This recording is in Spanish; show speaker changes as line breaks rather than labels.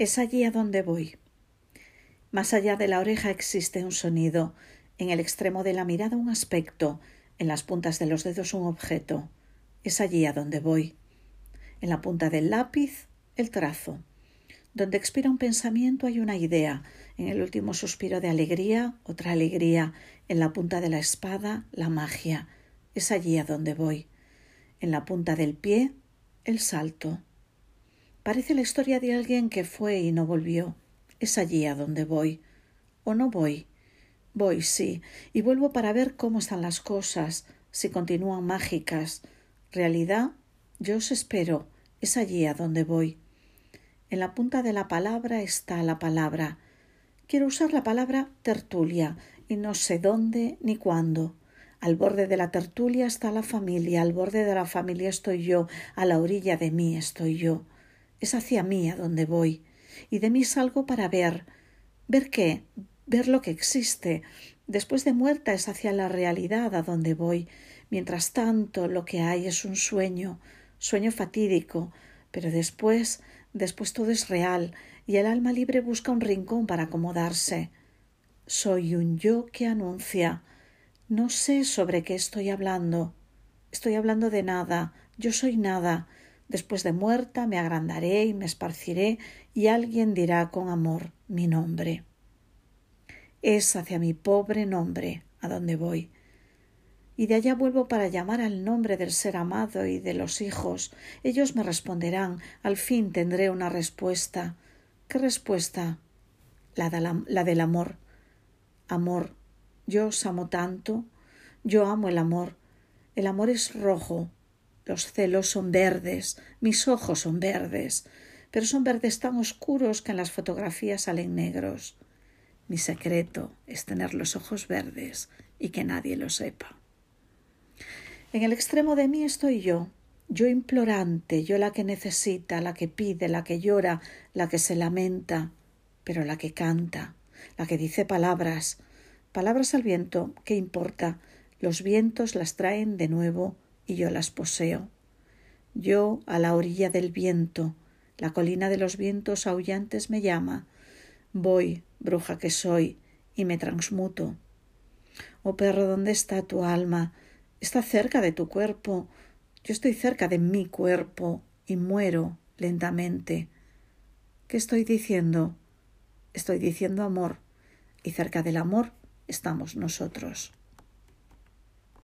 Es allí a donde voy. Más allá de la oreja existe un sonido, en el extremo de la mirada un aspecto, en las puntas de los dedos un objeto. Es allí a donde voy. En la punta del lápiz el trazo. Donde expira un pensamiento hay una idea, en el último suspiro de alegría otra alegría, en la punta de la espada la magia. Es allí a donde voy. En la punta del pie el salto. Parece la historia de alguien que fue y no volvió. Es allí a donde voy. ¿O no voy? Voy, sí, y vuelvo para ver cómo están las cosas, si continúan mágicas. Realidad, yo os espero. Es allí a donde voy. En la punta de la palabra está la palabra. Quiero usar la palabra tertulia, y no sé dónde ni cuándo. Al borde de la tertulia está la familia, al borde de la familia estoy yo, a la orilla de mí estoy yo es hacia mí a donde voy, y de mí salgo para ver. ¿Ver qué? Ver lo que existe. Después de muerta es hacia la realidad a donde voy. Mientras tanto lo que hay es un sueño, sueño fatídico, pero después, después todo es real, y el alma libre busca un rincón para acomodarse. Soy un yo que anuncia. No sé sobre qué estoy hablando. Estoy hablando de nada. Yo soy nada. Después de muerta me agrandaré y me esparciré y alguien dirá con amor mi nombre. Es hacia mi pobre nombre a donde voy. Y de allá vuelvo para llamar al nombre del ser amado y de los hijos. Ellos me responderán. Al fin tendré una respuesta. ¿Qué respuesta? La, de la, la del amor. Amor. Yo os amo tanto. Yo amo el amor. El amor es rojo, los celos son verdes, mis ojos son verdes, pero son verdes tan oscuros que en las fotografías salen negros. Mi secreto es tener los ojos verdes y que nadie lo sepa. En el extremo de mí estoy yo, yo implorante, yo la que necesita, la que pide, la que llora, la que se lamenta, pero la que canta, la que dice palabras, palabras al viento, ¿qué importa? Los vientos las traen de nuevo y yo las poseo. Yo a la orilla del viento, la colina de los vientos aullantes me llama. Voy, bruja que soy, y me transmuto. Oh perro, ¿dónde está tu alma? Está cerca de tu cuerpo. Yo estoy cerca de mi cuerpo y muero lentamente. ¿Qué estoy diciendo? Estoy diciendo amor, y cerca del amor estamos nosotros.